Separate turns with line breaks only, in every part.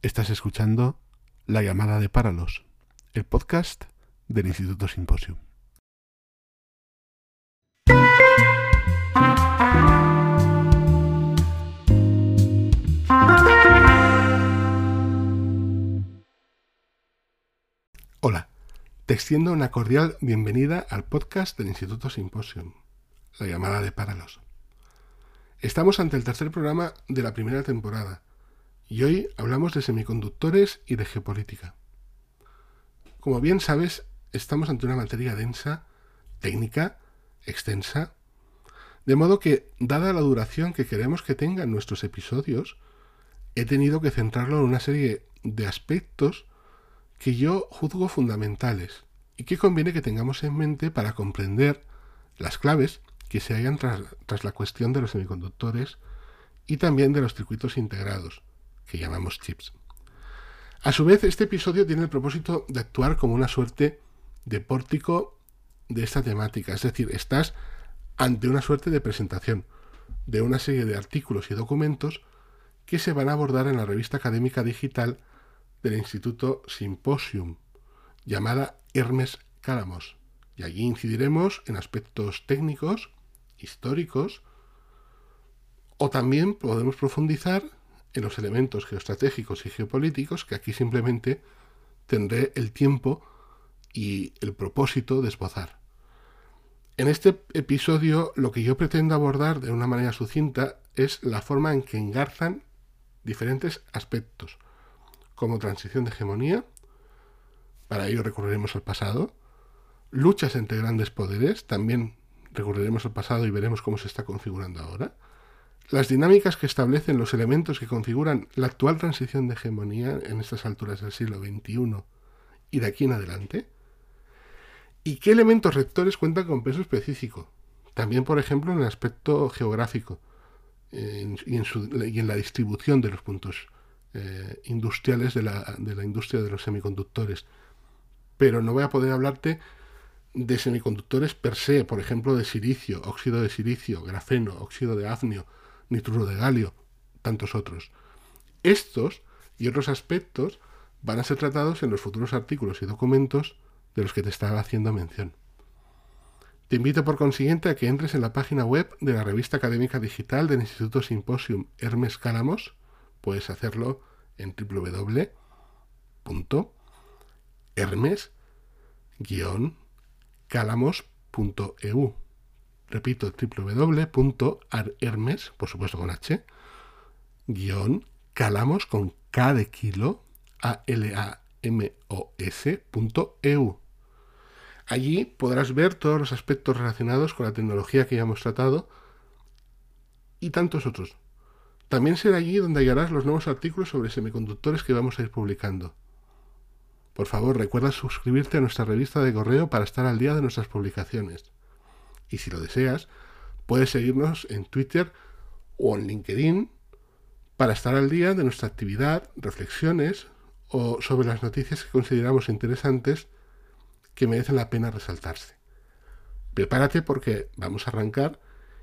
Estás escuchando La llamada de Páralos, el podcast del Instituto Simposium. Hola, te extiendo una cordial bienvenida al podcast del Instituto Simposium, La llamada de Páralos. Estamos ante el tercer programa de la primera temporada y hoy hablamos de semiconductores y de geopolítica. Como bien sabes, estamos ante una materia densa, técnica, extensa, de modo que, dada la duración que queremos que tengan nuestros episodios, he tenido que centrarlo en una serie de aspectos que yo juzgo fundamentales y que conviene que tengamos en mente para comprender las claves que se hallan tras, tras la cuestión de los semiconductores y también de los circuitos integrados, que llamamos chips. A su vez, este episodio tiene el propósito de actuar como una suerte de pórtico de esta temática, es decir, estás ante una suerte de presentación de una serie de artículos y documentos que se van a abordar en la revista académica digital del Instituto Symposium, llamada Hermes Cálamos. Y allí incidiremos en aspectos técnicos, históricos, o también podemos profundizar en los elementos geoestratégicos y geopolíticos que aquí simplemente tendré el tiempo y el propósito de esbozar. En este episodio lo que yo pretendo abordar de una manera sucinta es la forma en que engarzan diferentes aspectos, como transición de hegemonía, para ello recurriremos al pasado, luchas entre grandes poderes, también recurriremos al pasado y veremos cómo se está configurando ahora, las dinámicas que establecen los elementos que configuran la actual transición de hegemonía en estas alturas del siglo XXI y de aquí en adelante, y qué elementos rectores cuentan con peso específico, también por ejemplo en el aspecto geográfico y, en la distribución de los puntos eh, industriales de la, de la industria de los semiconductores. Pero no voy a poder hablarte de semiconductores per se, por ejemplo, de silicio, óxido de silicio, grafeno, óxido de afnio, nitruro de galio, tantos otros. Estos y otros aspectos van a ser tratados en los futuros artículos y documentos de los que te estaba haciendo mención. Te invito por consiguiente a que entres en la página web de la revista académica digital del Instituto Symposium Hermes Cálamos. Puedes hacerlo en www.hermes-calamos.eu. Repito, www.hermes, por supuesto con H, guion, calamos con K de kilo, a l a m o s.eu. Allí podrás ver todos los aspectos relacionados con la tecnología que ya hemos tratado y tantos otros. También será allí donde hallarás los nuevos artículos sobre semiconductores que vamos a ir publicando. Por favor, recuerda suscribirte a nuestra revista de correo para estar al día de nuestras publicaciones. Y si lo deseas, puedes seguirnos en Twitter o en LinkedIn para estar al día de nuestra actividad, reflexiones o sobre las noticias que consideramos interesantes que merecen la pena resaltarse. Prepárate porque vamos a arrancar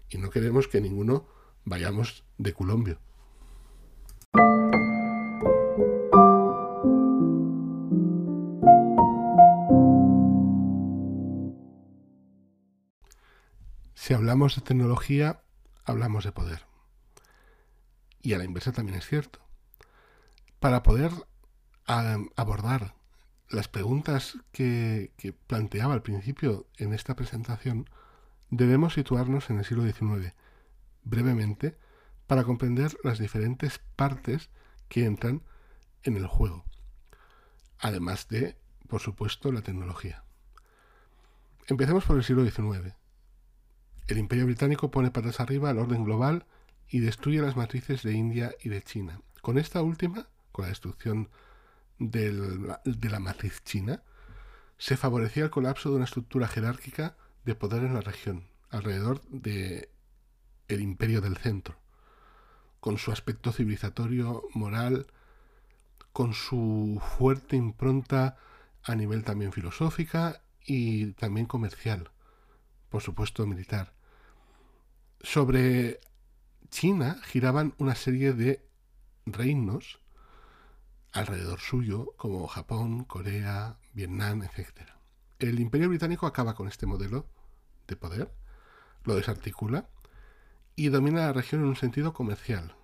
y no queremos que ninguno vayamos de culombio. Si hablamos de tecnología, hablamos de poder. Y a la inversa también es cierto. Para poder abordar las preguntas que, planteaba al principio en esta presentación, debemos situarnos en el siglo XIX, brevemente, para comprender las diferentes partes que entran en el juego, además de, por supuesto, la tecnología. Empecemos por el siglo XIX. El Imperio Británico pone patas arriba al orden global y destruye las matrices de India y de China. Con esta última, con la destrucción de la matriz china, se favorecía el colapso de una estructura jerárquica de poder en la región, alrededor de el imperio del centro, con su aspecto civilizatorio, moral, con su fuerte impronta a nivel también filosófica y también comercial, por supuesto militar. Sobre China giraban una serie de reinos alrededor suyo, como Japón, Corea, Vietnam, etc. El imperio británico acaba con este modelo de poder, lo desarticula y domina la región en un sentido comercial,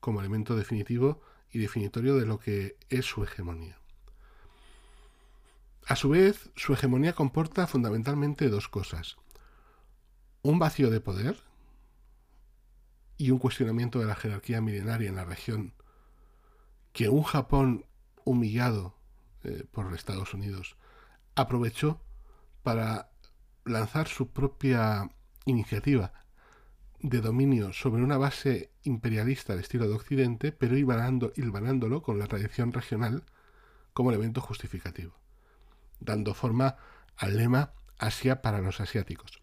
como elemento definitivo y definitorio de lo que es su hegemonía. A su vez, su hegemonía comporta fundamentalmente dos cosas. Un vacío de poder y un cuestionamiento de la jerarquía milenaria en la región que un Japón humillado eh, por Estados Unidos aprovechó para lanzar su propia iniciativa de dominio sobre una base imperialista al estilo de Occidente, pero hilvanándolo con la tradición regional como elemento justificativo, dando forma al lema Asia para los asiáticos.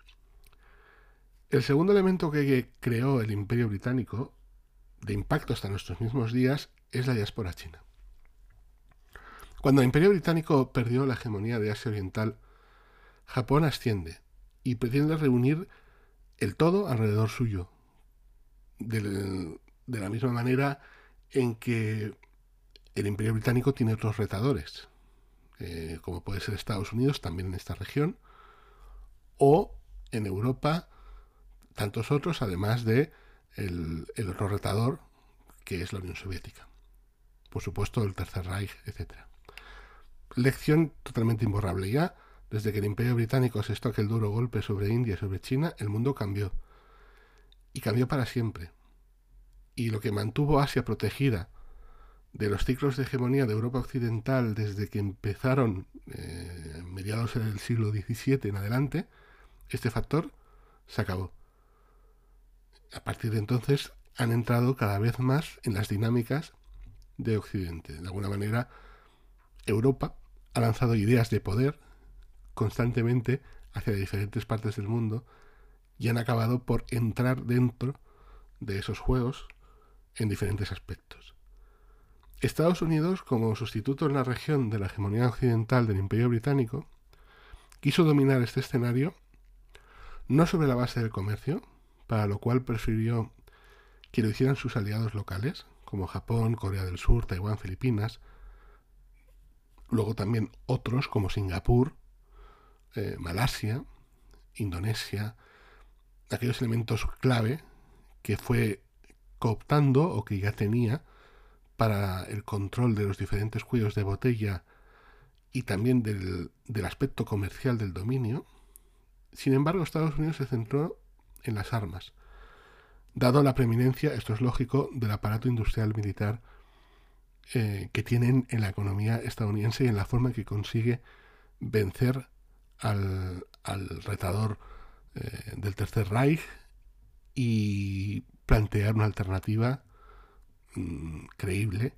El segundo elemento que creó el imperio británico, de impacto hasta nuestros mismos días, es la diáspora china. Cuando el imperio británico perdió la hegemonía de Asia Oriental, Japón asciende y pretende reunir el todo alrededor suyo. De, la misma manera en que el Imperio Británico tiene otros retadores, eh, como puede ser Estados Unidos, también en esta región, o en Europa, tantos otros, además de el, el otro retador, que es la Unión Soviética. Por supuesto, el Tercer Reich, etc. Lección totalmente imborrable ya desde que el Imperio Británico asestó aquel duro golpe sobre India y sobre China, el mundo cambió. Y cambió para siempre. Y lo que mantuvo Asia protegida de los ciclos de hegemonía de Europa Occidental desde que empezaron eh, mediados del siglo XVII en adelante, este factor se acabó. A partir de entonces han entrado cada vez más en las dinámicas de Occidente. De alguna manera, Europa ha lanzado ideas de poder constantemente hacia diferentes partes del mundo y han acabado por entrar dentro de esos juegos en diferentes aspectos. Estados Unidos, como sustituto en la región de la hegemonía occidental del Imperio Británico, quiso dominar este escenario no sobre la base del comercio, para lo cual prefirió que lo hicieran sus aliados locales, como Japón, Corea del Sur, Taiwán, Filipinas, luego también otros como Singapur, eh, Malasia, Indonesia, aquellos elementos clave que fue cooptando o que ya tenía para el control de los diferentes cuellos de botella y también del, del aspecto comercial del dominio. Sin embargo, Estados Unidos se centró en las armas, dado la preeminencia, esto es lógico, del aparato industrial militar eh, que tienen en la economía estadounidense y en la forma que consigue vencer al, retador eh, del Tercer Reich y plantear una alternativa mm, creíble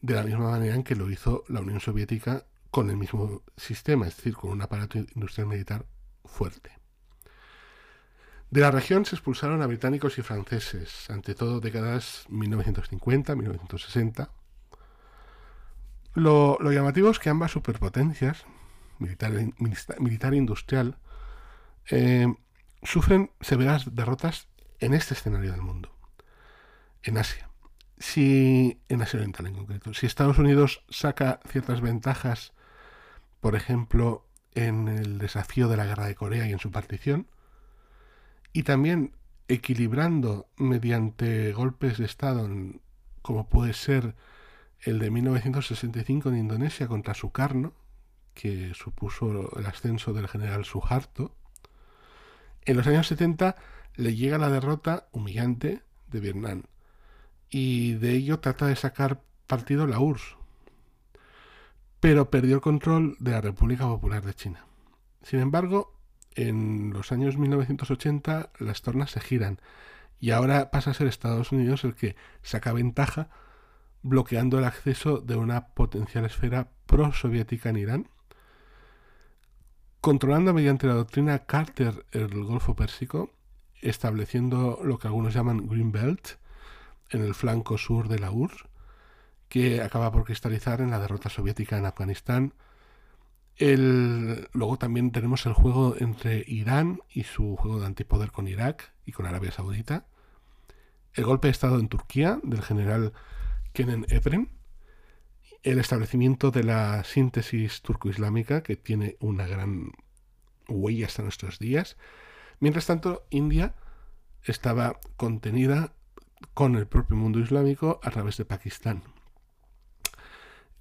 de la misma manera en que lo hizo la Unión Soviética con el mismo sistema, es decir, con un aparato industrial militar fuerte. De la región se expulsaron a británicos y franceses, ante todo décadas 1950-1960. Lo, lo llamativo es que ambas superpotencias militar, militar industrial, eh, sufren severas derrotas en este escenario del mundo, en Asia. Si, en Asia Oriental en concreto, si Estados Unidos saca ciertas ventajas, por ejemplo, en el desafío de la guerra de Corea y en su partición, y también equilibrando mediante golpes de Estado, como puede ser el de 1965 en Indonesia contra Sukarno, que supuso el ascenso del general Suharto, en los años 70 le llega la derrota humillante de Vietnam y de ello trata de sacar partido la URSS, pero perdió el control de la República Popular de China. Sin embargo, en los años 1980 las tornas se giran y ahora pasa a ser Estados Unidos el que saca ventaja bloqueando el acceso de una potencial esfera pro-soviética en Irán controlando mediante la doctrina Carter el Golfo Pérsico, estableciendo lo que algunos llaman Green Belt en el flanco sur de la URSS, que acaba por cristalizar en la derrota soviética en Afganistán. Luego también tenemos el juego entre Irán y su juego de antipoder con Irak y con Arabia Saudita. El golpe de Estado en Turquía del general Kenan Evren el establecimiento de la síntesis turco-islámica, que tiene una gran huella hasta nuestros días. Mientras tanto, India estaba contenida con el propio mundo islámico a través de Pakistán.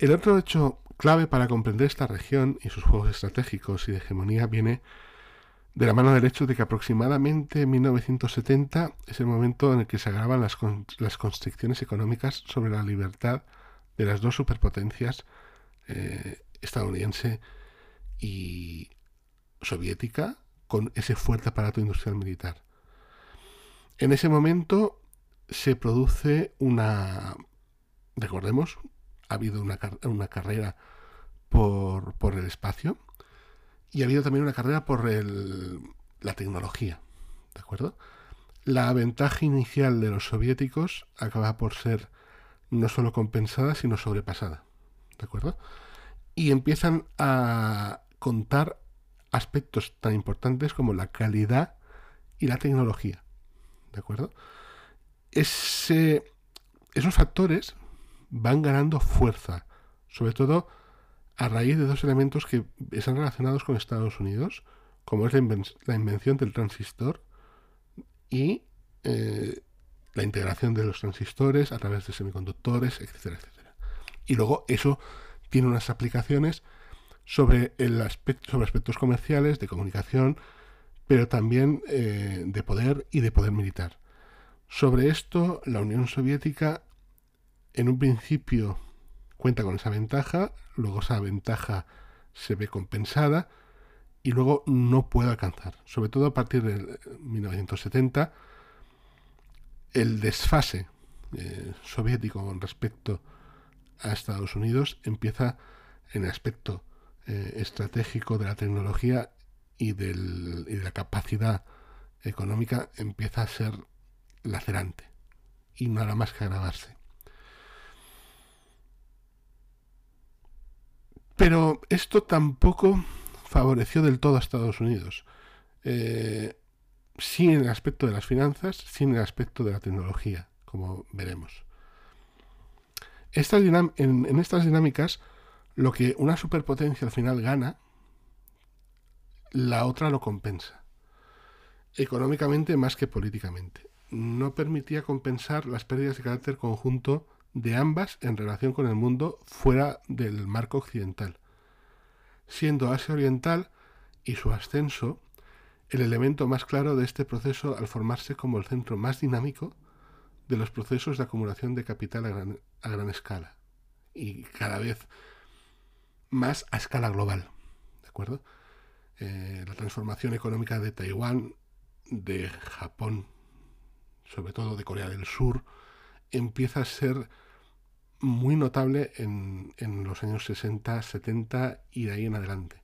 El otro hecho clave para comprender esta región y sus juegos estratégicos y de hegemonía viene de la mano del hecho de que aproximadamente en 1970 es el momento en el que se agravan las, las constricciones económicas sobre la libertad de las dos superpotencias eh, estadounidense y soviética con ese fuerte aparato industrial militar. En ese momento se produce una, recordemos, ha habido una, una carrera por, por, el espacio y ha habido también una carrera por el, la tecnología. ¿De acuerdo? La ventaja inicial de los soviéticos acaba por ser no solo compensada, sino sobrepasada. ¿De acuerdo? Y empiezan a contar aspectos tan importantes como la calidad y la tecnología. ¿De acuerdo? Ese, esos factores van ganando fuerza, sobre todo a raíz de dos elementos que están relacionados con Estados Unidos, como es la, invención del transistor y eh, la integración de los transistores a través de semiconductores, etcétera, etcétera. Y luego eso tiene unas aplicaciones sobre, el aspecto, sobre aspectos comerciales, de comunicación, pero también eh, de poder y de poder militar. Sobre esto, la Unión Soviética en un principio cuenta con esa ventaja, luego esa ventaja se ve compensada y luego no puede alcanzar. Sobre todo a partir de 1970, el desfase eh, soviético con respecto a Estados Unidos empieza en el aspecto eh, estratégico de la tecnología y, del, de la capacidad económica empieza a ser lacerante y nada más que agravarse. Pero esto tampoco favoreció del todo a Estados Unidos. Eh, en el aspecto de las finanzas, sí en el aspecto de la tecnología, como veremos. en, estas dinámicas, lo que una superpotencia al final gana, la otra lo compensa. Económicamente más que políticamente. No permitía compensar las pérdidas de carácter conjunto de ambas en relación con el mundo fuera del marco occidental, siendo Asia Oriental y su ascenso el elemento más claro de este proceso al formarse como el centro más dinámico de los procesos de acumulación de capital a gran, escala y cada vez más a escala global. ¿De acuerdo? Eh, la transformación económica de Taiwán, de Japón, sobre todo de Corea del Sur, empieza a ser muy notable en, en los años 60, 70 y de ahí en adelante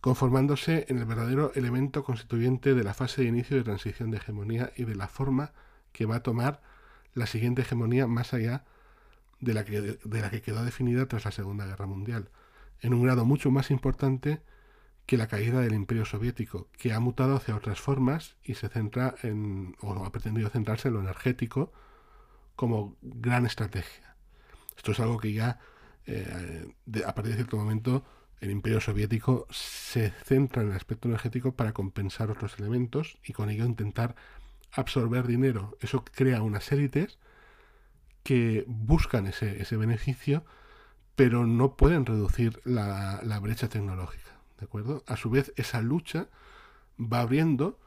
conformándose en el verdadero elemento constituyente de la fase de inicio de transición de hegemonía y de la forma que va a tomar la siguiente hegemonía más allá de la que, de la que quedó definida tras la Segunda Guerra Mundial, en un grado mucho más importante que la caída del Imperio Soviético, que ha mutado hacia otras formas y se centra en, o ha pretendido centrarse en lo energético como gran estrategia. Esto es algo que ya eh, a partir de cierto momento el imperio soviético se centra en el aspecto energético para compensar otros elementos y con ello intentar absorber dinero. Eso crea unas élites que buscan ese, beneficio, pero no pueden reducir la, la, brecha tecnológica. ¿De acuerdo? A su vez, esa lucha va abriendo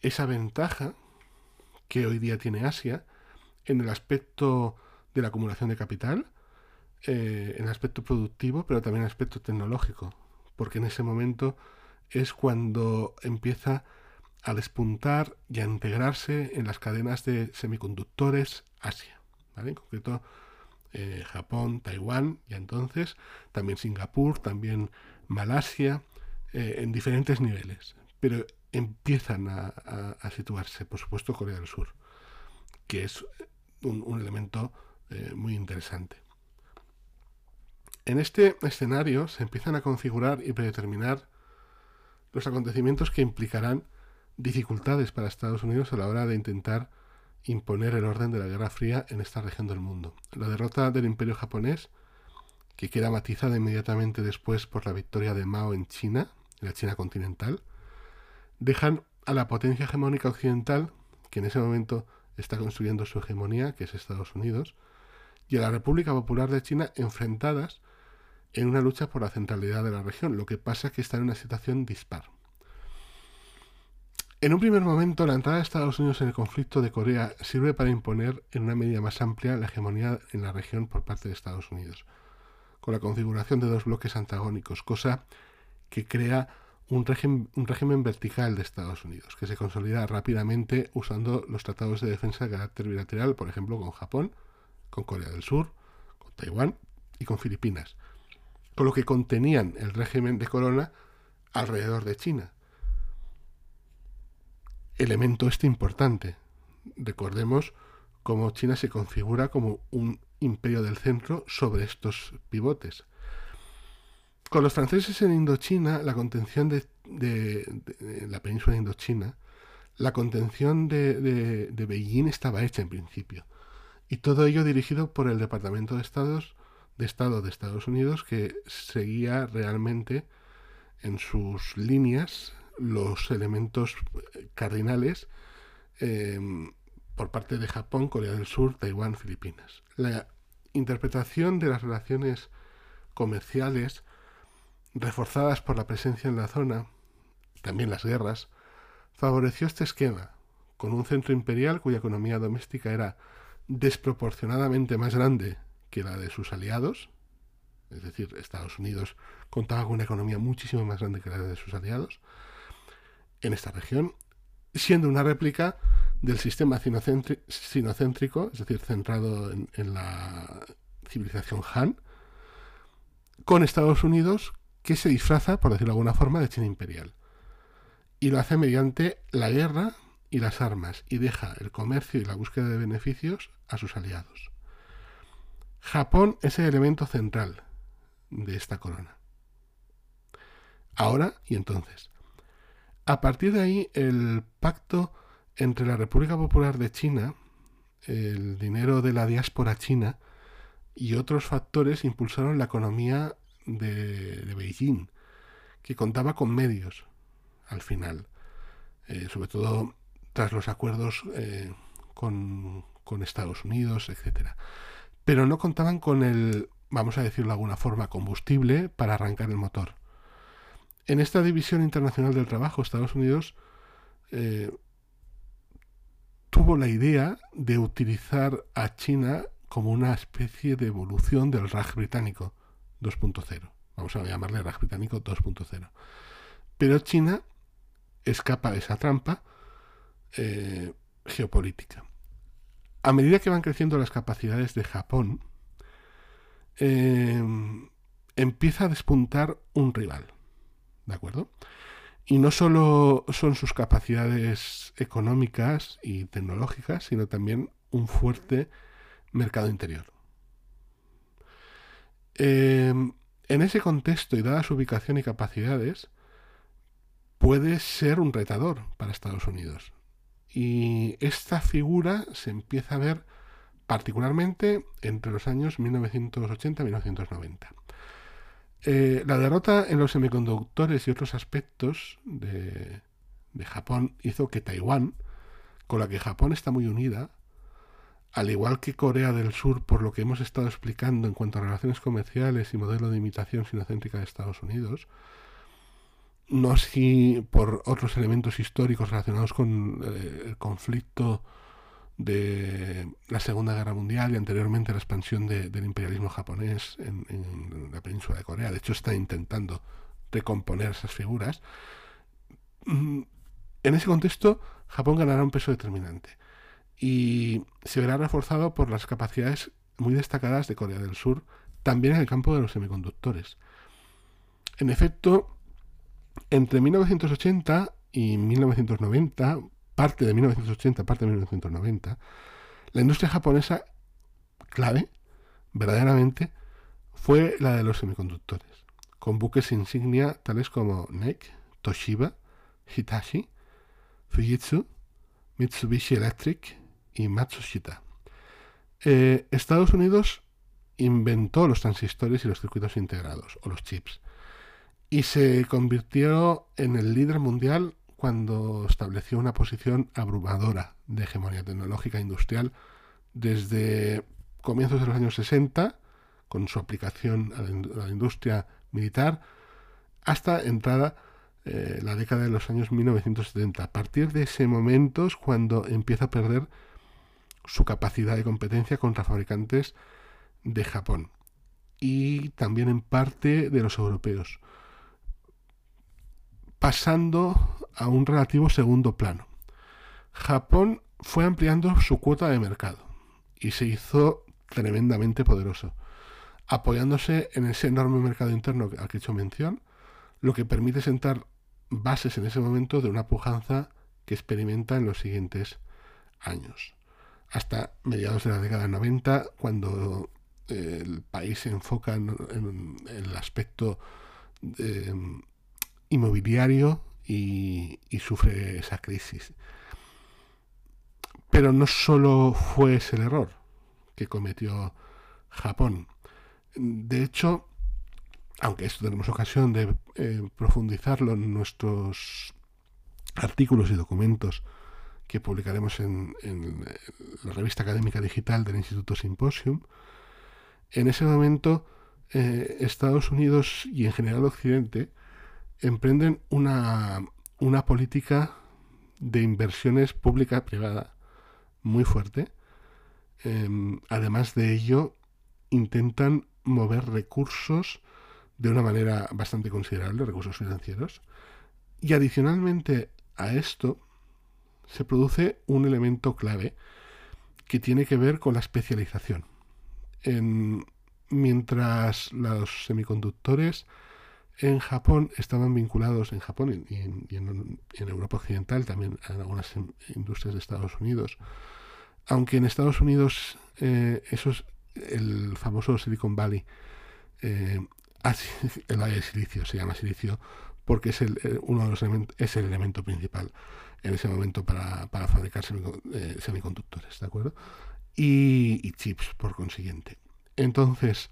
esa ventaja que hoy día tiene Asia en el aspecto de la acumulación de capital, eh, en aspecto productivo, pero también en aspecto tecnológico, porque en ese momento es cuando empieza a despuntar y a integrarse en las cadenas de semiconductores Asia, En concreto eh, Japón, Taiwán y entonces también Singapur, también Malasia, eh, en diferentes niveles, pero empiezan a, situarse, por supuesto, Corea del Sur, que es un, elemento muy interesante. En este escenario se empiezan a configurar y predeterminar los acontecimientos que implicarán dificultades para Estados Unidos a la hora de intentar imponer el orden de la Guerra Fría en esta región del mundo. La derrota del imperio japonés, que queda matizada inmediatamente después por la victoria de Mao en China, en la China continental, dejan a la potencia hegemónica occidental, que en ese momento está construyendo su hegemonía, que es Estados Unidos, y a la República Popular de China enfrentadas en una lucha por la centralidad de la región. Lo que pasa es que está en una situación dispar. En un primer momento, la entrada de Estados Unidos en el conflicto de Corea sirve para imponer en una medida más amplia la hegemonía en la región por parte de Estados Unidos, con la configuración de dos bloques antagónicos, cosa que crea un régimen, un régimen vertical de Estados Unidos, que se consolida rápidamente usando los tratados de defensa de carácter bilateral, por ejemplo, con Japón, con Corea del Sur, con Taiwán y con Filipinas, con lo que contenían el régimen de Corona alrededor de China elemento este importante. Recordemos cómo China se configura como un imperio del centro sobre estos pivotes. Con los franceses en Indochina, la contención de, la península de Indochina, la contención de, de, Beijing estaba hecha en principio. Y todo ello dirigido por el Departamento de Estados de Estado de Estados Unidos, que seguía realmente en sus líneas los elementos cardinales em, por parte de Japón, Corea del Sur, Taiwán, Filipinas. La interpretación de las relaciones comerciales reforzadas por la presencia en la zona, también las guerras, favoreció este esquema, con un centro imperial cuya economía doméstica era desproporcionadamente más grande que la de sus aliados, es decir, Estados Unidos contaba con una economía muchísimo más grande que la de sus aliados, en esta región, siendo una réplica del sistema sinocéntrico, es decir, centrado en, la civilización Han, con Estados Unidos que se disfraza, por decirlo de alguna forma, de China imperial. Y lo hace mediante la guerra y las armas, y deja el comercio y la búsqueda de beneficios a sus aliados. Japón es el elemento central de esta corona. Ahora y entonces. A partir de ahí, el pacto entre la República Popular de China, el dinero de la diáspora china y otros factores impulsaron la economía de, Beijing, que contaba con medios al final, eh, sobre todo tras los acuerdos eh, con, Estados Unidos, etc. Pero no contaban con el, vamos a decirlo de alguna forma, combustible para arrancar el motor. En esta división internacional del trabajo, Estados Unidos eh, tuvo la idea de utilizar a China como una especie de evolución del RAG británico 2.0. Vamos a llamarle RAG británico 2.0. Pero China escapa de esa trampa eh, geopolítica. A medida que van creciendo las capacidades de Japón, eh, empieza a despuntar un rival. ¿De acuerdo? Y no solo son sus capacidades económicas y tecnológicas, sino también un fuerte mercado interior. Eh, en ese contexto y dada su ubicación y capacidades, puede ser un retador para Estados Unidos. Y esta figura se empieza a ver particularmente entre los años 1980 y 1990. Eh, la derrota en los semiconductores y otros aspectos de, Japón hizo que Taiwán, con la que Japón está muy unida, al igual que Corea del Sur, por lo que hemos estado explicando en cuanto a relaciones comerciales y modelo de imitación sinocéntrica de Estados Unidos, no así por otros elementos históricos relacionados con eh, el conflicto de la Segunda Guerra Mundial y anteriormente la expansión del imperialismo japonés en, la península de Corea. De hecho, está intentando recomponer esas figuras. Mm, en ese contexto, Japón ganará un peso determinante y se verá reforzado por las capacidades muy destacadas de Corea del Sur, también en el campo de los semiconductores. En efecto, entre 1980 y 1990, parte de 1980, parte de 1990, la industria japonesa clave, verdaderamente, fue la de los semiconductores, con buques insignia tales como NEC, Toshiba, Hitachi, Fujitsu, Mitsubishi Electric y Matsushita. Eh, Estados Unidos inventó los transistores y los circuitos integrados, o los chips, y se convirtió en el líder mundial cuando estableció una posición abrumadora de hegemonía tecnológica e industrial desde comienzos de los años 60, con su aplicación a la, industria militar, hasta entrada eh, la década de los años 1970. A partir de ese momento es cuando empieza a perder su capacidad de competencia contra fabricantes de Japón y también en parte de los europeos, pasando a un relativo segundo plano. Japón fue ampliando su cuota de mercado y se hizo tremendamente poderoso, apoyándose en ese enorme mercado interno al que he hecho mención, lo que permite sentar bases en ese momento de una pujanza que experimenta en los siguientes años. Hasta mediados de la década 90, cuando eh, el país se enfoca en, el aspecto eh, inmobiliario y, sufre esa crisis. Pero no solo fue ese el error que cometió Japón. De hecho, aunque esto tenemos ocasión de eh, profundizarlo en nuestros artículos y documentos que publicaremos en, la revista académica digital del Instituto Symposium, en ese momento eh, Estados Unidos y en general Occidente emprenden una, una política de inversiones pública-privada muy fuerte. Em, además de ello, intentan mover recursos de una manera bastante considerable, recursos financieros. Y adicionalmente a esto, se produce un elemento clave que tiene que ver con la especialización. mientras los semiconductores en Japón estaban vinculados, en Japón y en, Europa Occidental, también en algunas industrias de Estados Unidos, aunque en Estados Unidos eh, eso es el famoso Silicon Valley, eh, el Valle de Silicio, se llama Silicio porque es el, eh, uno de los elementos, es el elemento principal en ese momento para, fabricar semiconductores, ¿de acuerdo? y chips, por consiguiente. Entonces,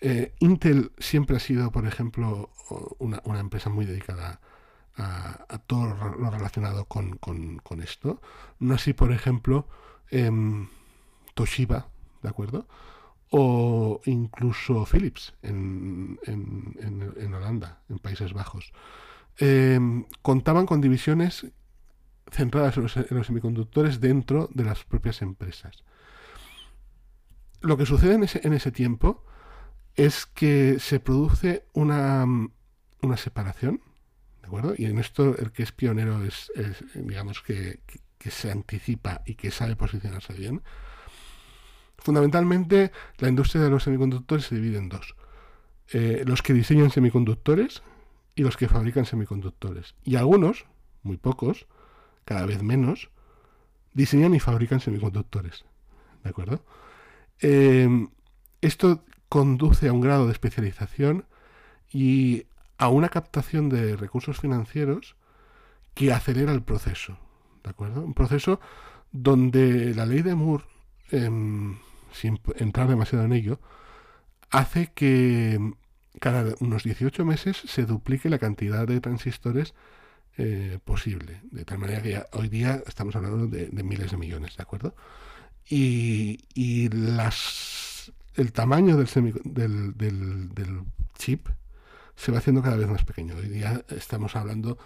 eh, Intel siempre ha sido, por ejemplo, una, empresa muy dedicada a, todo lo relacionado con, esto. No así, por ejemplo, em, Toshiba, ¿de acuerdo? O incluso Philips en, Holanda, en Países Bajos. Em, contaban con divisiones centradas en los, semiconductores dentro de las propias empresas. Lo que sucede en ese tiempo es que se produce una, una separación, ¿de acuerdo? Y en esto el que es pionero es, digamos, que, se anticipa y que sabe posicionarse bien. Fundamentalmente, la industria de los semiconductores se divide en dos. Eh, los que diseñan semiconductores y los que fabrican semiconductores. Y algunos, muy pocos, cada vez menos, diseñan y fabrican semiconductores. ¿De acuerdo? Eh, esto conduce a un grado de especialización y a una captación de recursos financieros que acelera el proceso. ¿De acuerdo? Un proceso donde la ley de Moore, em, sin entrar demasiado en ello, hace que cada unos 18 meses se duplique la cantidad de transistores eh, posible. De tal manera que hoy día estamos hablando de, miles de millones, ¿de acuerdo? Y, y las el tamaño del, del, chip se va haciendo cada vez más pequeño. Hoy día estamos hablando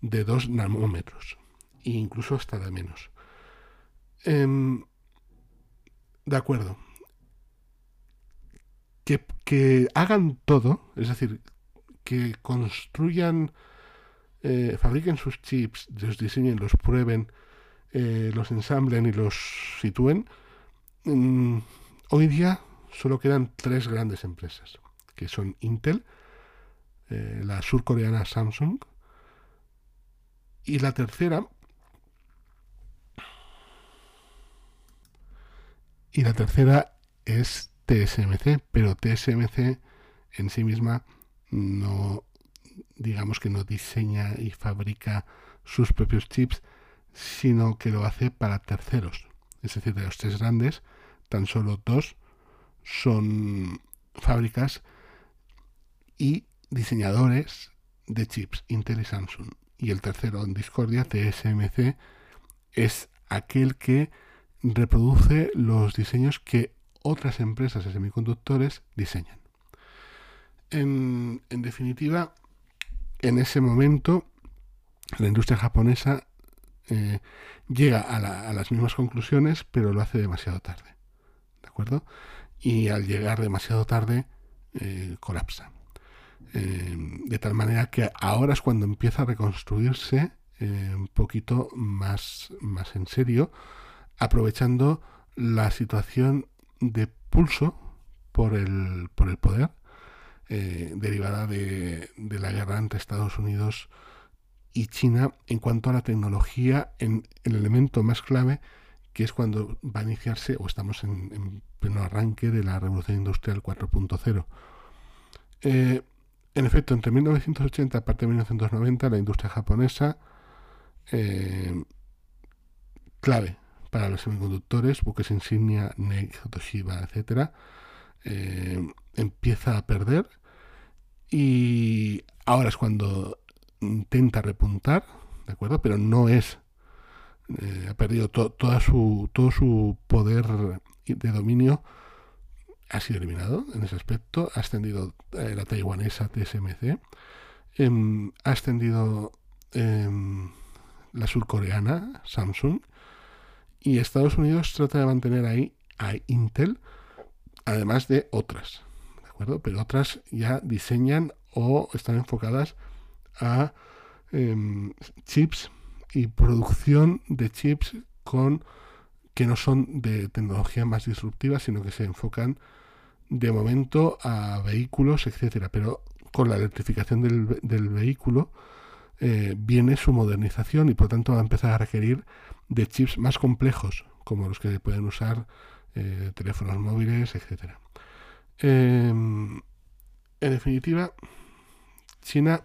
de 2 nanómetros, e incluso hasta de menos. Em, de acuerdo. Que, hagan todo, es decir, que construyan, eh, fabriquen sus chips, los diseñen, los prueben, eh, los ensamblen y los sitúen, mm, hoy día solo quedan tres grandes empresas, que son Intel, eh, la surcoreana Samsung y la tercera y la tercera es TSMC, pero TSMC en sí misma no digamos que no diseña y fabrica sus propios chips, sino que lo hace para terceros. Es decir, de los tres grandes, tan solo dos son fábricas y diseñadores de chips, Intel y Samsung. Y el tercero en discordia, TSMC, es aquel que reproduce los diseños que otras empresas de semiconductores diseñan. En, definitiva, en ese momento, la industria japonesa eh, llega a, las mismas conclusiones, pero lo hace demasiado tarde. ¿De acuerdo? Y al llegar demasiado tarde, eh, colapsa. Eh, de tal manera que ahora es cuando empieza a reconstruirse un poquito más, más en serio, aprovechando la situación de pulso por el, por el poder eh, derivada de, la guerra entre Estados Unidos y China en cuanto a la tecnología en el elemento más clave que es cuando va a iniciarse o estamos en, pleno arranque de la revolución industrial 4.0. Eh, en efecto, entre 1980 y parte de 1990 la industria japonesa eh, clave para los semiconductores, buques insignia, NEC, Toshiba, etcétera, eh, empieza a perder y ahora es cuando intenta repuntar, ¿de acuerdo? Pero no es, eh, ha perdido toda su, todo su poder de dominio, ha sido eliminado en ese aspecto, ha extendido eh, la taiwanesa TSMC, em, ha extendido em, la surcoreana Samsung, y Estados Unidos trata de mantener ahí a Intel, además de otras, ¿de acuerdo? Pero otras ya diseñan o están enfocadas a em, chips y producción de chips con que no son de tecnología más disruptiva, sino que se enfocan de momento a vehículos, etcétera. Pero con la electrificación del, vehículo eh, viene su modernización y por tanto va a empezar a requerir de chips más complejos, como los que pueden usar eh, teléfonos móviles, etc. Em, en definitiva, China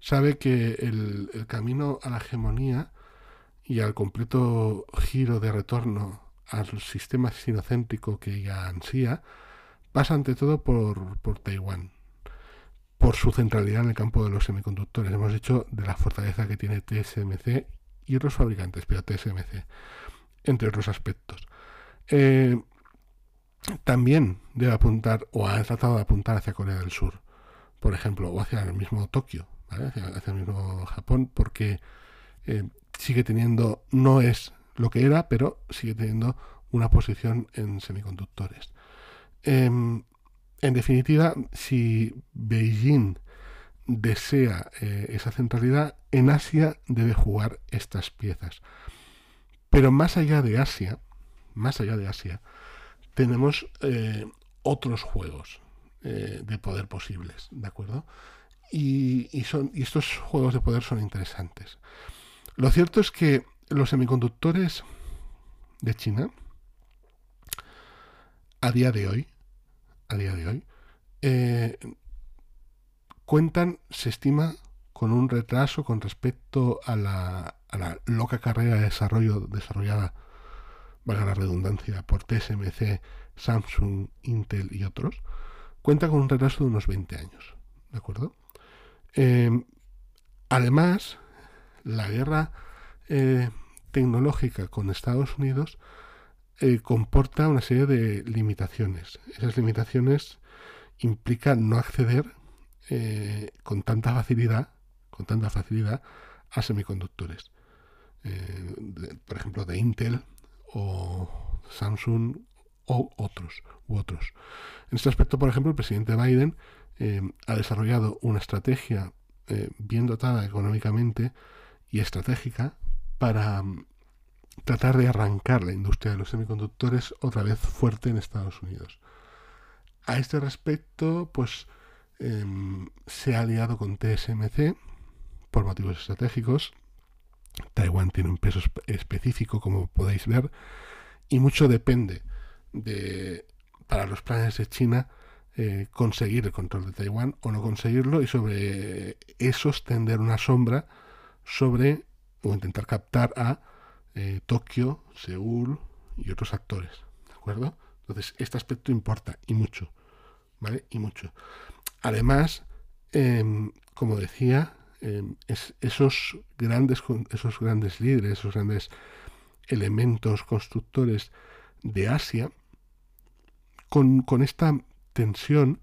sabe que el, camino a la hegemonía y al completo giro de retorno al sistema sinocéntrico que ella ansía pasa ante todo por, por Taiwán, por su centralidad en el campo de los semiconductores. Hemos dicho de la fortaleza que tiene TSMC y otros fabricantes, pero TSMC, entre otros aspectos. Eh, también debe apuntar, o ha tratado de apuntar hacia Corea del Sur, por ejemplo, o hacia el mismo Tokio, hacia, el mismo Japón, porque eh, sigue teniendo, no es lo que era, pero sigue teniendo una posición en semiconductores. Em, en definitiva, si Beijing desea eh, esa centralidad, en Asia debe jugar estas piezas. Pero más allá de Asia, más allá de Asia, tenemos eh, otros juegos de poder posibles, ¿de acuerdo? Y, son, y estos juegos de poder son interesantes. Lo cierto es que los semiconductores de China, a día de hoy, a día de hoy, cuentan, se estima, con un retraso con respecto a la, loca carrera de desarrollo desarrollada, valga la redundancia, por TSMC, Samsung, Intel y otros, cuenta con un retraso de unos 20 años. ¿De acuerdo? Em, además, la guerra eh, tecnológica con Estados Unidos eh, comporta una serie de limitaciones. Esas limitaciones implican no acceder eh, con tanta facilidad, con tanta facilidad a semiconductores. Por ejemplo, de Intel o Samsung o otros u otros. En este aspecto, por ejemplo, el presidente Biden eh, ha desarrollado una estrategia bien dotada económicamente y estratégica para mm, tratar de arrancar la industria de los semiconductores otra vez fuerte en Estados Unidos. A este respecto, pues Em, se ha aliado con TSMC por motivos estratégicos. Taiwán tiene un peso específico, como podéis ver, y mucho depende de, para los planes de China, eh, conseguir el control de Taiwán o no conseguirlo, y sobre eso tender una sombra sobre, o intentar captar a eh, Tokio, Seúl y otros actores. ¿De acuerdo? Entonces, este aspecto importa y mucho, ¿vale? Y mucho. Además, em, como decía, em, esos, grandes, esos grandes líderes, esos grandes elementos constructores de Asia, con, esta tensión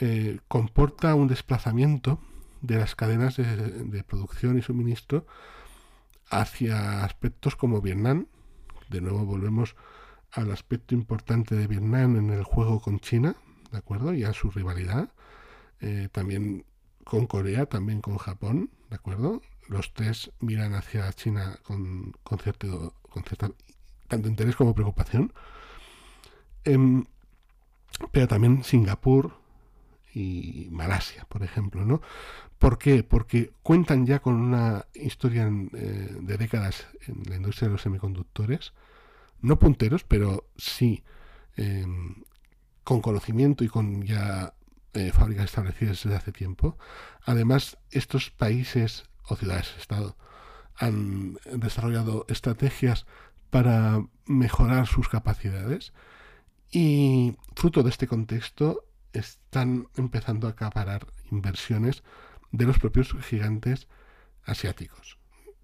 eh, comporta un desplazamiento de las cadenas de, producción y suministro hacia aspectos como Vietnam. De nuevo volvemos al aspecto importante de Vietnam en el juego con China, ¿de acuerdo? Y a su rivalidad. Eh, también con Corea, también con Japón, ¿de acuerdo? Los tres miran hacia China con, cierto, con cierta, tanto interés como preocupación. Em, pero también Singapur y Malasia, por ejemplo, ¿no? ¿Por qué? Porque cuentan ya con una historia eh, de décadas en la industria de los semiconductores, no punteros, pero sí em, con conocimiento y con ya eh, fábricas establecidas desde hace tiempo. Además, estos países o ciudades-estado han desarrollado estrategias para mejorar sus capacidades y fruto de este contexto están empezando a acaparar inversiones de los propios gigantes asiáticos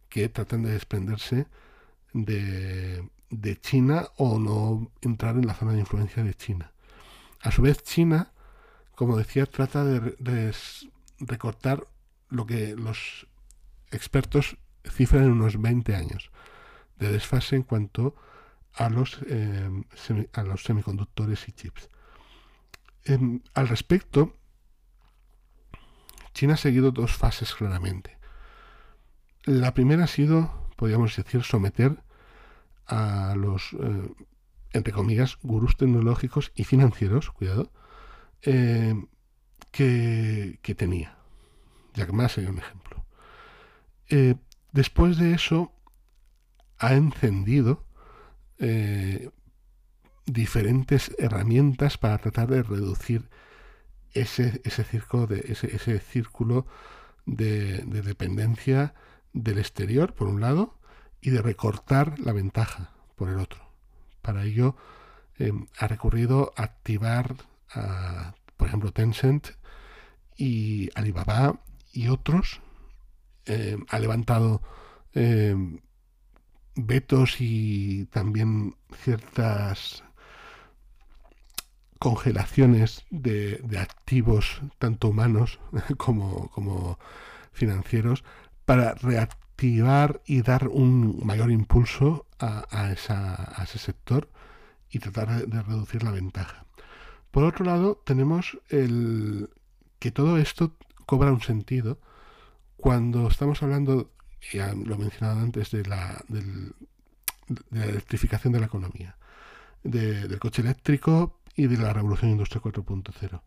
que tratan de desprenderse de, China o no entrar en la zona de influencia de China. A su vez, China, como decía, trata de, recortar lo que los expertos cifran en unos 20 años de desfase en cuanto a los, eh, a los semiconductores y chips. Em, al respecto, China ha seguido dos fases claramente. La primera ha sido, podríamos decir, someter a los, eh, entre comillas, gurús tecnológicos y financieros, cuidado, eh, que, que, tenía. Jack Ma sería un ejemplo. después de eso, ha encendido eh, diferentes herramientas para tratar de reducir ese, ese, circo de, ese, ese círculo de, dependencia del exterior, por un lado, y de recortar la ventaja, por el otro. Para ello, em, ha recurrido a activar, por ejemplo, Tencent y Alibaba y otros. Em, ha levantado em, vetos y también ciertas congelaciones de, activos tanto humanos como, financieros para reactivar y dar un mayor impulso a, ese sector y tratar de, reducir la ventaja. Por otro lado, tenemos el que todo esto cobra un sentido cuando estamos hablando ya lo he mencionado antes, de la, electrificación de la economía, del coche eléctrico y de la revolución industrial 4.0.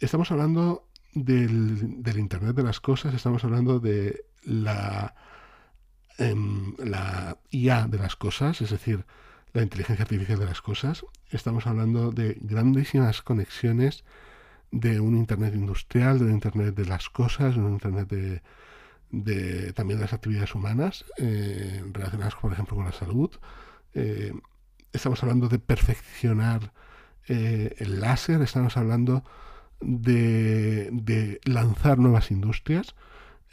Estamos hablando del, Internet de las Cosas, estamos hablando de la, em, la IA de las cosas, es decir, la inteligencia artificial de las cosas. Estamos hablando de grandísimas conexiones de un Internet industrial, de un Internet de las cosas, de un Internet de, de también las actividades humanas eh, relacionadas, por ejemplo, con la salud. Eh, estamos hablando de perfeccionar eh, el láser, estamos hablando de, lanzar nuevas industrias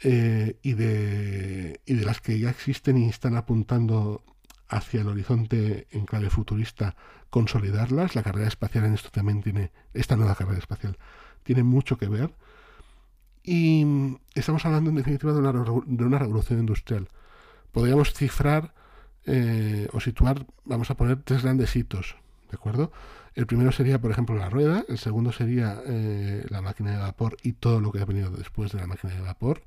y, de, y de las que ya existen y están apuntando hacia el horizonte en clave futurista, consolidarlas. La carrera espacial en esto también tiene, esta nueva carrera espacial, tiene mucho que ver y estamos hablando en definitiva de una, de una revolución industrial. Podríamos cifrar eh, o situar, vamos a poner tres grandes hitos, ¿de acuerdo? El primero sería, por ejemplo, la rueda, el segundo sería eh, la máquina de vapor y todo lo que ha venido después de la máquina de vapor,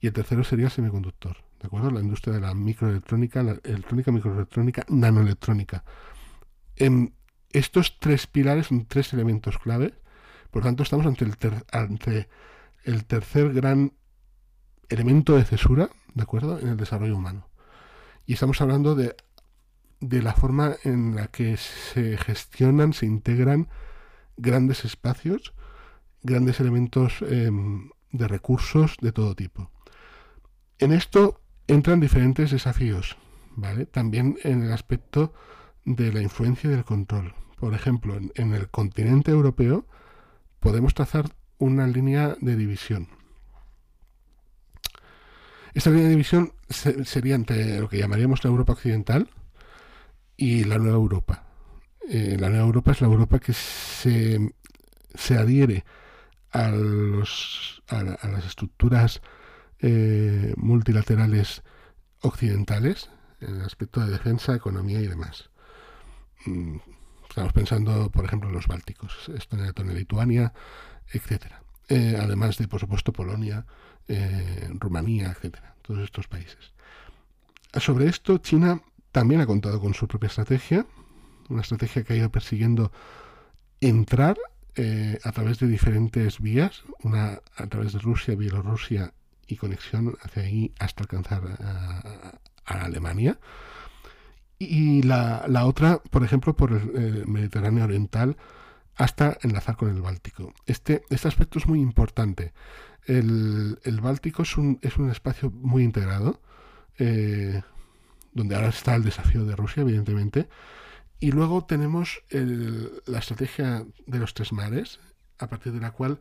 y el tercero sería el semiconductor, ¿de acuerdo? La industria de la microelectrónica, la electrónica, microelectrónica, nanoelectrónica. En estos tres pilares son tres elementos clave, por lo tanto estamos ante, el ante el tercer gran elemento de cesura, ¿de acuerdo?, en el desarrollo humano. Y estamos hablando de, de la forma en la que se gestionan, se integran grandes espacios, grandes elementos em, de recursos de todo tipo. En esto entran diferentes desafíos, ¿vale? También en el aspecto de la influencia y del control. por ejemplo, en, el continente europeo, podemos trazar una línea de división. Esta línea de división sería entre lo que llamaríamos la Europa occidental y la Nueva Europa. Eh, la Nueva Europa es la Europa que se, adhiere a, los, a, las estructuras eh, multilaterales occidentales en el aspecto de defensa, economía y demás. Mm, estamos pensando, por ejemplo, en los bálticos, Estonia, Letonia, Lituania, etcétera. Eh, además de, por supuesto, Polonia, Rumanía, etcétera, todos estos países. Sobre esto, China también ha contado con su propia estrategia, una estrategia que ha ido persiguiendo entrar eh, a través de diferentes vías, una a través de Rusia, Bielorrusia y conexión hacia ahí hasta alcanzar a, Alemania. Y la, otra, por ejemplo, por el, Mediterráneo Oriental hasta enlazar con el Báltico. Este, este aspecto es muy importante. El, Báltico es un, es un espacio muy integrado. Eh, donde ahora está el desafío de Rusia, evidentemente. Y luego tenemos la estrategia de los tres mares, a partir de la cual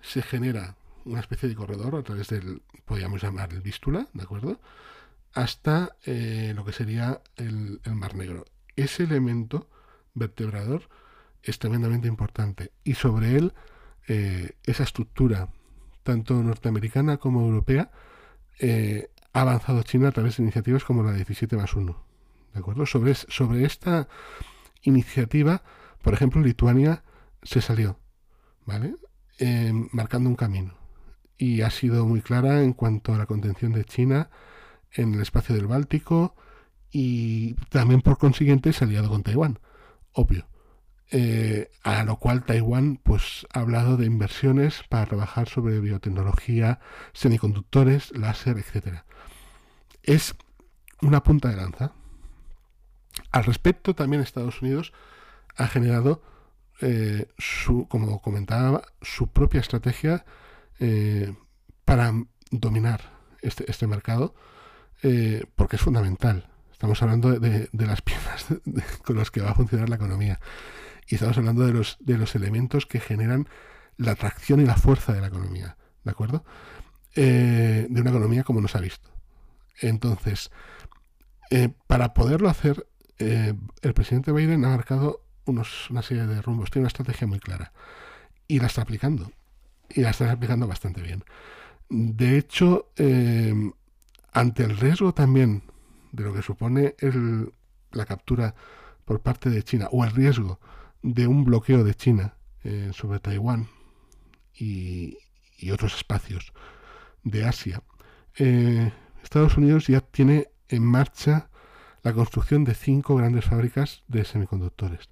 se genera una especie de corredor a través del, podríamos llamar el Vístula, ¿de acuerdo? Hasta eh, lo que sería el, Mar Negro. Ese elemento vertebrador es tremendamente importante y sobre él eh, esa estructura, tanto norteamericana como europea, eh, ha avanzado China a través de iniciativas como la 17 más 1. ¿De acuerdo? Sobre, sobre esta iniciativa, por ejemplo, Lituania se salió, ¿vale? Em, marcando un camino. Y ha sido muy clara en cuanto a la contención de China en el espacio del Báltico y también por consiguiente se ha aliado con Taiwán, obvio. Eh, a lo cual Taiwán pues, ha hablado de inversiones para trabajar sobre biotecnología, semiconductores, láser, etc. Es una punta de lanza. Al respecto, también Estados Unidos ha generado, eh, su, como comentaba, su propia estrategia eh, para dominar este, este mercado, porque es fundamental. Estamos hablando de, las piezas con las que va a funcionar la economía. Y estamos hablando de los, de los elementos que generan la atracción y la fuerza de la economía, ¿de acuerdo? Eh, de una economía como nos ha visto. Entonces, eh, para poderlo hacer, eh, el presidente Biden ha marcado unos, una serie de rumbos, tiene una estrategia muy clara y la está aplicando. Y la está aplicando bastante bien. De hecho, ante el riesgo también de lo que supone el, la captura por parte de China o el riesgo de un bloqueo de China eh, sobre Taiwán y, otros espacios de Asia, eh, Estados Unidos ya tiene en marcha la construcción de cinco grandes fábricas de semiconductores.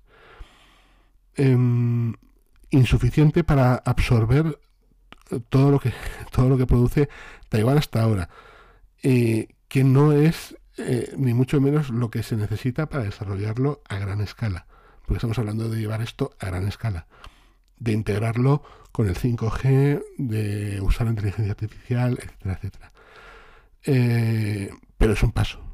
Em, insuficiente para absorber todo lo que todo lo que produce Taiwán hasta ahora, eh, que no es ni mucho menos lo que se necesita para desarrollarlo a gran escala porque estamos hablando de llevar esto a gran escala, de integrarlo con el 5G, de usar la inteligencia artificial, etcétera, etcétera. Eh, pero es un paso.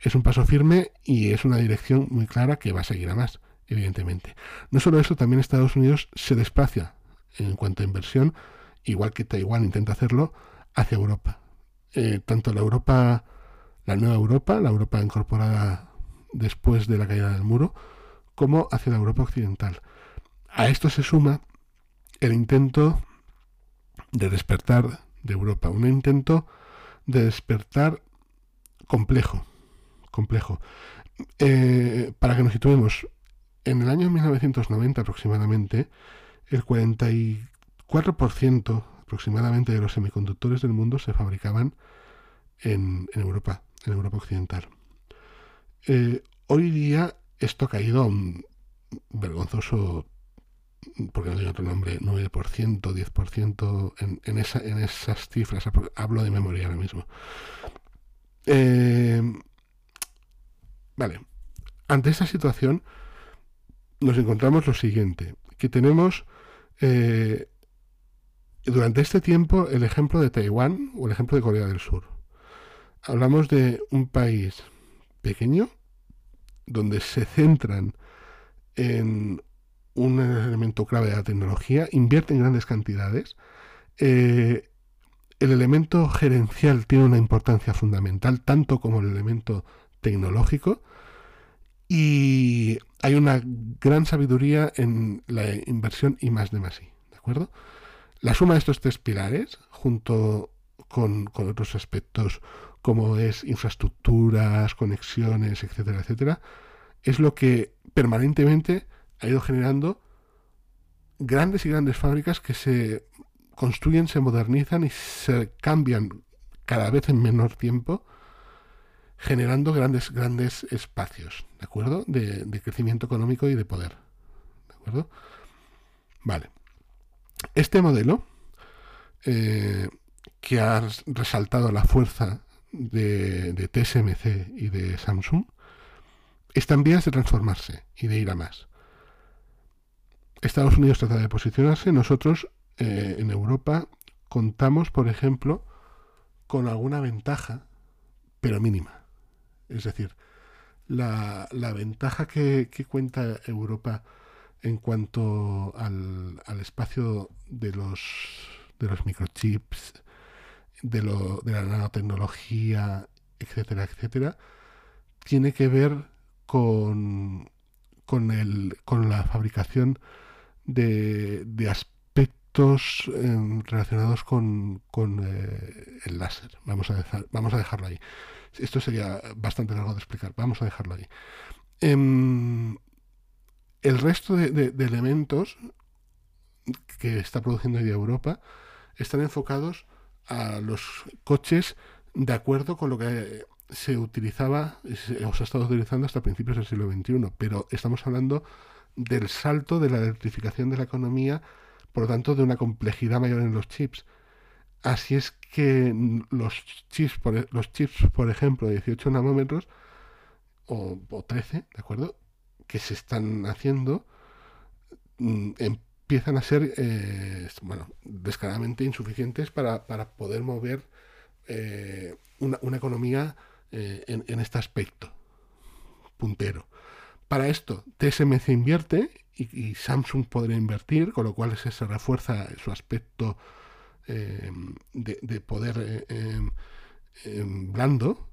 Es un paso firme y es una dirección muy clara que va a seguir a más, evidentemente. No solo eso, también Estados Unidos se desplaza en cuanto a inversión, igual que Taiwán intenta hacerlo, hacia Europa. Eh, tanto la Europa, la nueva Europa, la Europa incorporada después de la caída del muro, como hacia la Europa occidental. A esto se suma el intento de despertar de Europa, un intento de despertar complejo, complejo. Eh, para que nos situemos, en el año 1990 aproximadamente, el 44% aproximadamente de los semiconductores del mundo se fabricaban en, Europa, en Europa occidental. Eh, hoy día esto ha caído a un vergonzoso, porque no tiene otro nombre, 9%, 10% en, en, en esas cifras. Hablo de memoria ahora mismo. Eh, vale. Ante esta situación nos encontramos lo siguiente, que tenemos eh, durante este tiempo el ejemplo de Taiwán o el ejemplo de Corea del Sur. Hablamos de un país pequeño, donde se centran en un elemento clave de la tecnología, invierte en grandes cantidades. Eh, el elemento gerencial tiene una importancia fundamental, tanto como el elemento tecnológico, y hay una gran sabiduría en la inversión y más de más ¿de acuerdo? La suma de estos tres pilares, junto con, con otros aspectos como es infraestructuras, conexiones, etcétera, etcétera, es lo que permanentemente ha ido generando grandes y grandes fábricas que se construyen, se modernizan y se cambian cada vez en menor tiempo, generando grandes, grandes espacios, ¿de acuerdo? De, crecimiento económico y de poder. ¿De acuerdo? Vale. Este modelo, eh, que ha resaltado la fuerza de, de, TSMC y de Samsung, está en vías de transformarse y de ir a más. Estados Unidos trata de posicionarse, nosotros eh, en Europa contamos, por ejemplo, con alguna ventaja, pero mínima. Es decir, la, ventaja que, cuenta Europa en cuanto al, espacio de los, de los microchips, de, lo, de la nanotecnología, etcétera, etcétera, tiene que ver con, con, el, con la fabricación de, de aspectos Em, relacionados con, eh, el láser. Vamos a, vamos a dejarlo ahí. Esto sería bastante largo de explicar. Vamos a dejarlo ahí. Em, el resto de, elementos que está produciendo hoy Europa están enfocados a los coches de acuerdo con lo que se utilizaba o se ha estado utilizando hasta principios del siglo XXI. Pero estamos hablando del salto de la electrificación de la economía por lo tanto de una complejidad mayor en los chips. Así es que los chips, por, e, los chips, por ejemplo, de 18 nanómetros o, 13, ¿de acuerdo? Que se están haciendo, mm, empiezan a ser, eh, bueno, descaradamente insuficientes para, poder mover eh, una, economía eh, en, en este aspecto puntero. Para esto, TSMC invierte y, Samsung podría invertir, con lo cual se, refuerza su aspecto eh, de, poder em, em, blando.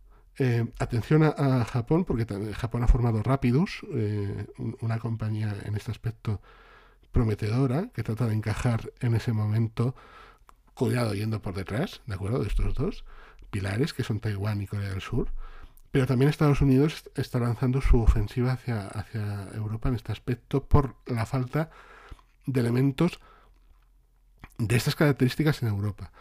Atención a, Japón, porque Japón ha formado Rapidus, una compañía en este aspecto prometedora, que trata de encajar en ese momento, cuidado yendo por detrás, ¿de acuerdo? De estos dos pilares, que son Taiwán y Corea del Sur. Pero también Estados Unidos está lanzando su ofensiva hacia, hacia Europa en este aspecto por la falta de elementos de estas características en Europa.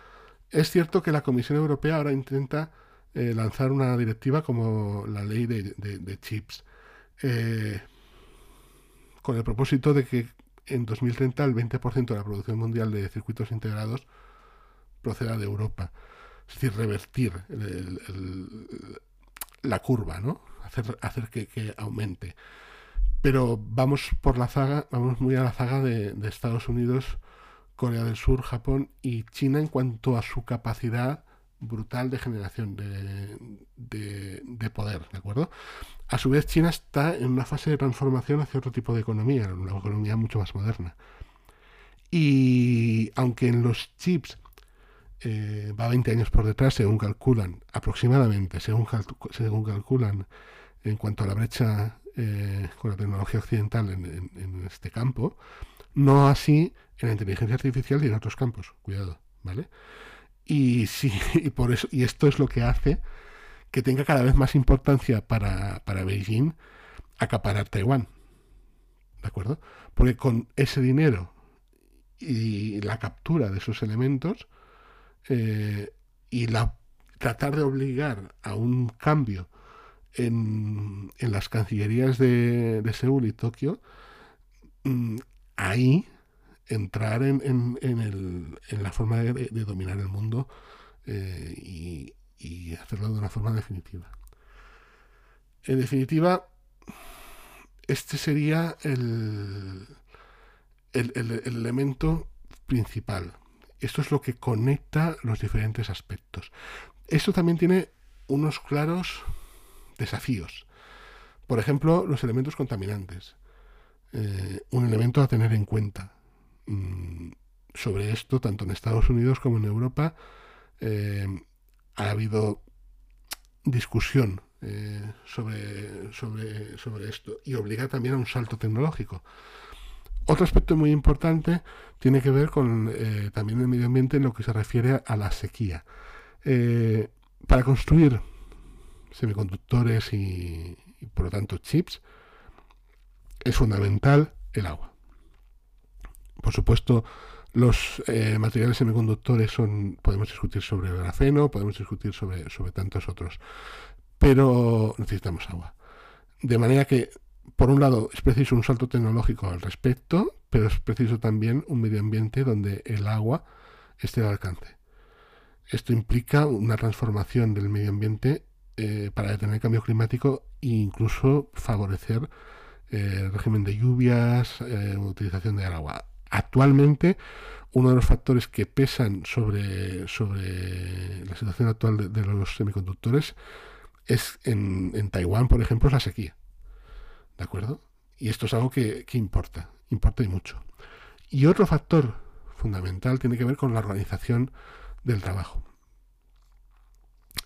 Es cierto que la Comisión Europea ahora intenta eh, lanzar una directiva como la ley de, chips, eh, con el propósito de que en 2030 el 20% de la producción mundial de circuitos integrados proceda de Europa. Es decir, revertir la curva, ¿no? Hacer, hacer que, aumente. Pero vamos por la zaga, vamos muy a la zaga de, Estados Unidos, Corea del Sur, Japón y China en cuanto a su capacidad brutal de generación de, de, poder, ¿de acuerdo? A su vez, China está en una fase de transformación hacia otro tipo de economía, una economía mucho más moderna. Y aunque en los chips eh, va 20 años por detrás, según calculan, aproximadamente, según, según calculan, en cuanto a la brecha eh, con la tecnología occidental en, este campo, no así en la inteligencia artificial y en otros campos. Cuidado, ¿vale? Y sí, y por eso, y esto es lo que hace que tenga cada vez más importancia para, para Beijing acaparar Taiwán. ¿De acuerdo? Porque con ese dinero y la captura de esos elementos, eh, y la, tratar de obligar a un cambio en, en las cancillerías de, Seúl y Tokio, mm, ahí entrar en, en, el, en, la forma de, dominar el mundo eh, y, y, hacerlo de una forma definitiva. En definitiva, este sería el, el, el elemento principal. Esto es lo que conecta los diferentes aspectos. Esto también tiene unos claros desafíos. Por ejemplo, los elementos contaminantes. eh, un elemento a tener en cuenta. Mm, sobre esto, tanto en Estados Unidos como en Europa, eh, ha habido discusión eh, sobre, sobre, sobre esto y obliga también a un salto tecnológico. Otro aspecto muy importante tiene que ver con eh, también el medio ambiente en lo que se refiere a la sequía. para construir semiconductores y, y, por lo tanto chips es fundamental el agua. Por supuesto, los eh, materiales semiconductores son, podemos discutir sobre el grafeno, podemos discutir sobre, sobre tantos otros, pero necesitamos agua. De manera que, por un lado, es preciso un salto tecnológico al respecto, pero es preciso también un medio ambiente donde el agua esté al alcance. Esto implica una transformación del medio ambiente eh, para detener el cambio climático e incluso favorecer eh, el régimen de lluvias, utilización de agua actualmente uno de los factores que pesan sobre, sobre la situación actual de, los semiconductores es en, Taiwán, por ejemplo, es la sequía. ¿De acuerdo? Y esto es algo que, importa, importa y mucho. Y otro factor fundamental tiene que ver con la organización del trabajo.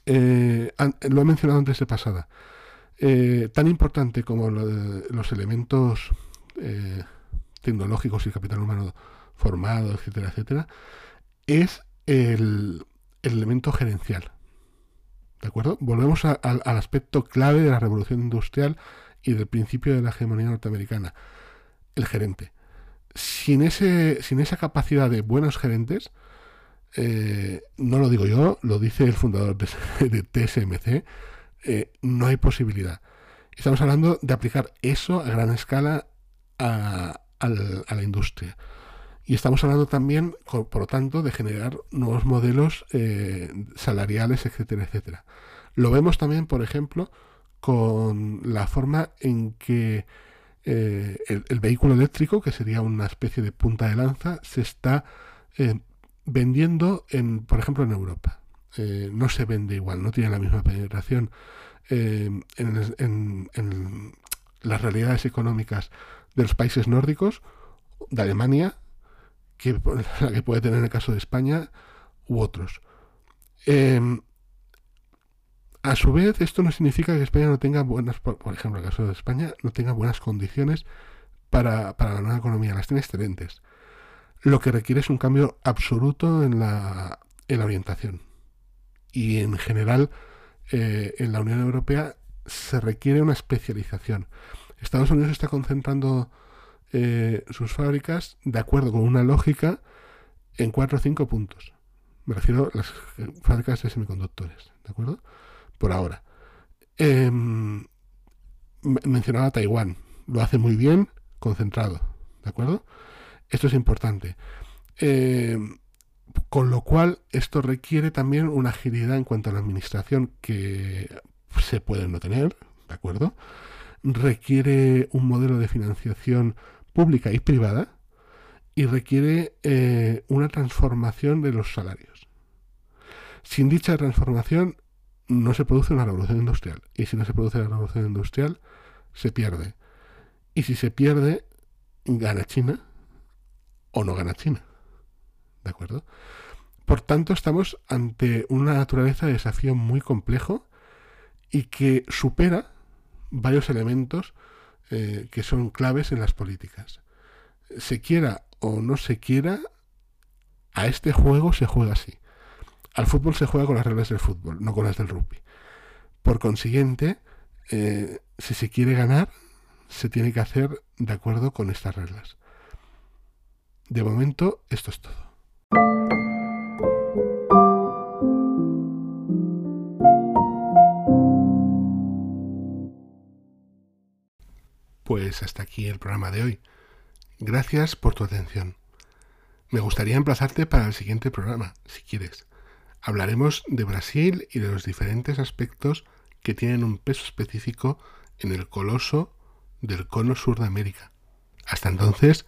Eh, lo he mencionado antes de pasada. Eh, tan importante como los elementos eh, tecnológicos y capital humano formado, etcétera, etcétera, es el, elemento gerencial. ¿De acuerdo? Volvemos al aspecto clave de la revolución industrial y del principio de la hegemonía norteamericana, el gerente. Sin, ese, sin esa capacidad de buenos gerentes, eh, no lo digo yo, lo dice el fundador de, TSMC, eh, no hay posibilidad. Estamos hablando de aplicar eso a gran escala a, a la industria. Y estamos hablando también, por lo tanto, de generar nuevos modelos eh, salariales, etcétera, etcétera. Lo vemos también, por ejemplo, con la forma en que eh, el, vehículo eléctrico, que sería una especie de punta de lanza, se está eh, vendiendo, en, por ejemplo, en Europa. no se vende igual, no tiene la misma penetración en, en las realidades económicas de los países nórdicos, de Alemania, que, la que puede tener en el caso de España u otros. Em, a su vez, esto no significa que España no tenga buenas, por, ejemplo, en el caso de España, no tenga buenas condiciones para, para la nueva economía, las tiene excelentes. Lo que requiere es un cambio absoluto en la, en la orientación. Y en general, eh, en la Unión Europea se requiere una especialización. Estados Unidos está concentrando eh, sus fábricas de acuerdo con una lógica en cuatro o cinco puntos. Me refiero a las fábricas de semiconductores, ¿de acuerdo? Por ahora. Em, mencionaba Taiwán. Lo hace muy bien, concentrado, ¿de acuerdo? Esto es importante. Em, con lo cual, esto requiere también una agilidad en cuanto a la administración que se puede no tener, ¿de acuerdo? Requiere un modelo de financiación pública y privada y requiere eh, una transformación de los salarios. Sin dicha transformación no se produce una revolución industrial y si no se produce la revolución industrial se pierde. Y si se pierde, gana China o no gana China. ¿De acuerdo? Por tanto, estamos ante una naturaleza de desafío muy complejo y que supera varios elementos eh, que son claves en las políticas. Se quiera o no se quiera, a este juego se juega así. Al fútbol se juega con las reglas del fútbol, no con las del rugby. Por consiguiente, eh, si se quiere ganar, se tiene que hacer de acuerdo con estas reglas. De momento, esto es todo. Pues hasta aquí el programa de hoy. Gracias por tu atención. Me gustaría emplazarte para el siguiente programa, si quieres. Hablaremos de Brasil y de los diferentes aspectos que tienen un peso específico en el coloso del cono sur de América. Hasta entonces,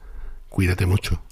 cuídate mucho.